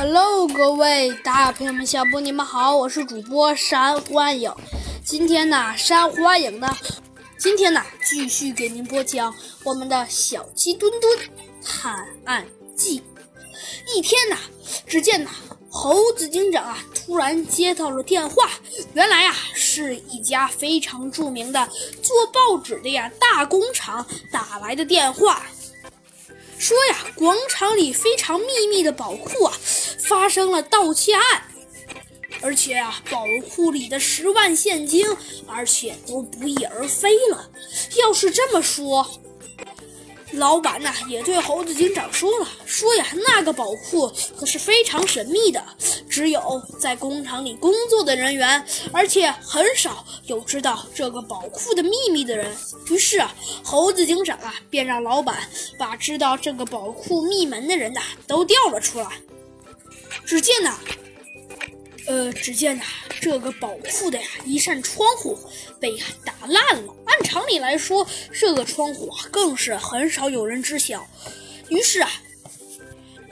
Hello，各位大朋友们、小朋友们，你们好，我是主播山欢影。今天呢，山欢影呢，今天呢，继续给您播讲我们的小鸡墩墩探案记。一天呢，只见呢，猴子警长啊，突然接到了电话，原来啊，是一家非常著名的做报纸的呀大工厂打来的电话。说呀，广场里非常秘密的宝库啊，发生了盗窃案，而且啊，宝库里的十万现金，而且都不翼而飞了。要是这么说，老板呐也对猴子警长说了，说呀，那个宝库可是非常神秘的，只有在工厂里工作的人员，而且很少有知道这个宝库的秘密的人。于是啊，猴子警长啊便让老板把知道这个宝库密门的人呐都调了出来。只见呐。呃，只见呐，这个宝库的呀一扇窗户被打烂了。按常理来说，这个窗户啊更是很少有人知晓。于是啊，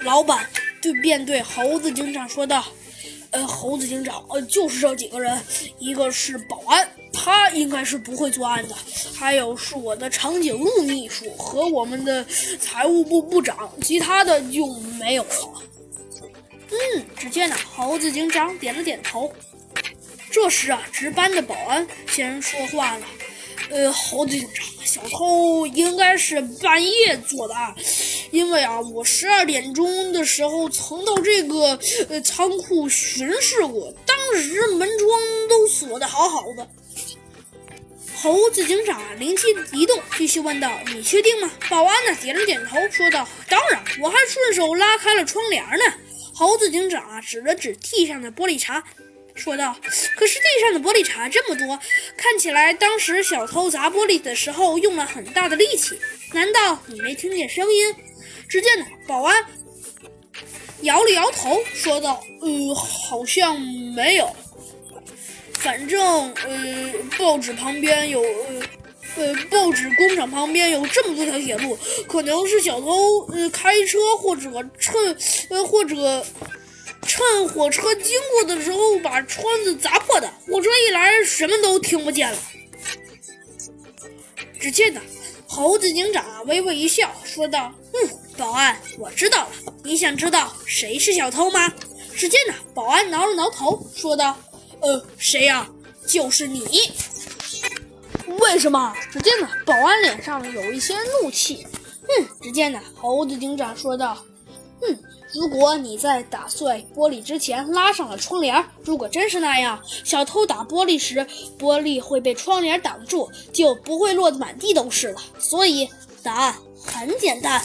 老板对便对猴子警长说道：“呃，猴子警长，呃，就是这几个人，一个是保安，他应该是不会作案的；还有是我的长颈鹿秘书和我们的财务部部长，其他的就没有了。”嗯，只见呢，猴子警长点了点头。这时啊，值班的保安先说话了：“呃，猴子警长，小偷应该是半夜做的案，因为啊，我十二点钟的时候曾到这个呃仓库巡视过，当时门窗都锁得好好的。”猴子警长，灵机一动，继续问道：“你确定吗？”保安呢，点了点头，说道：“当然，我还顺手拉开了窗帘呢。”猴子警长啊，指了指地上的玻璃碴，说道：“可是地上的玻璃碴这么多，看起来当时小偷砸玻璃的时候用了很大的力气。难道你没听见声音？”只见呢，保安摇了摇头，说道：“呃，好像没有。反正呃，报纸旁边有。”呃，呃报纸工厂旁边有这么多条铁路，可能是小偷呃开车或者趁呃或者趁火车经过的时候把窗子砸破的。火车一来，什么都听不见了。只见呢，猴子警长微微一笑，说道：“嗯，保安，我知道了。你想知道谁是小偷吗？”只见呢，保安挠了挠头，说道：“呃，谁呀？就是你。”为什么？只见呢，保安脸上有一些怒气。嗯，只见呢，猴子警长说道：“嗯，如果你在打碎玻璃之前拉上了窗帘，如果真是那样，小偷打玻璃时，玻璃会被窗帘挡住，就不会落得满地都是了。所以，答案很简单。”